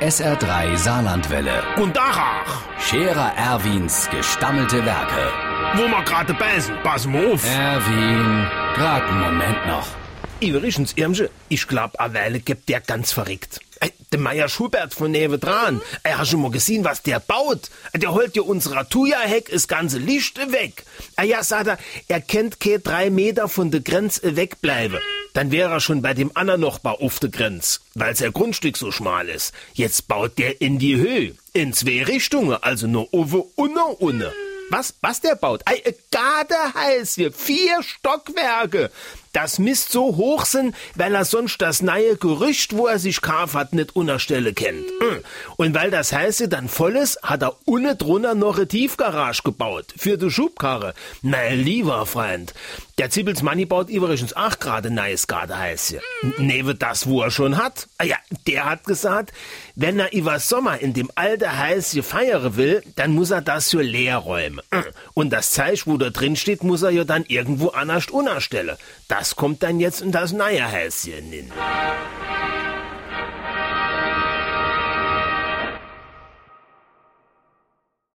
SR3 Saarlandwelle. Und Dachach, Scherer Erwins gestammelte Werke. wo wir gerade beißen, pass mal auf. Erwin, grad einen Moment noch. Übrigens, Irmsche, ich glaub, a Weile gibt der ganz verrückt. Ey, der Meier Schubert von Neve dran. Er hat schon mal gesehen, was der baut. Der holt ja unserer Tuya-Heck das ganze Licht weg. Ah ja, sagt er, er kennt kein drei Meter von der Grenze wegbleiben. Dann wäre er schon bei dem anderen Nachbar auf der Grenze, weil sein Grundstück so schmal ist. Jetzt baut der in die Höhe. In zwei Richtungen, also nur oben und nur unten. Was, was der baut? Ei, äh, Garde heißt hier. Vier Stockwerke. Das misst so hoch sind, weil er sonst das neue Gerücht, wo er sich kauf hat, nicht unterstelle kennt. Mm. Und weil das heiße dann voll ist, hat er unten drunter noch eine Tiefgarage gebaut. Für die Schubkarre. Na, lieber Freund. Der Zippels Manni baut übrigens auch gerade neues Garde heißt hier. Neben das, wo er schon hat. Ah ja, der hat gesagt, wenn er über Sommer in dem alte heiße feiern will, dann muss er das für leer räumen. Mm. Und das Zeichen, wo da drin steht, muss er ja dann irgendwo anders unerstellen. Das kommt dann jetzt in das neue Häuschen hin.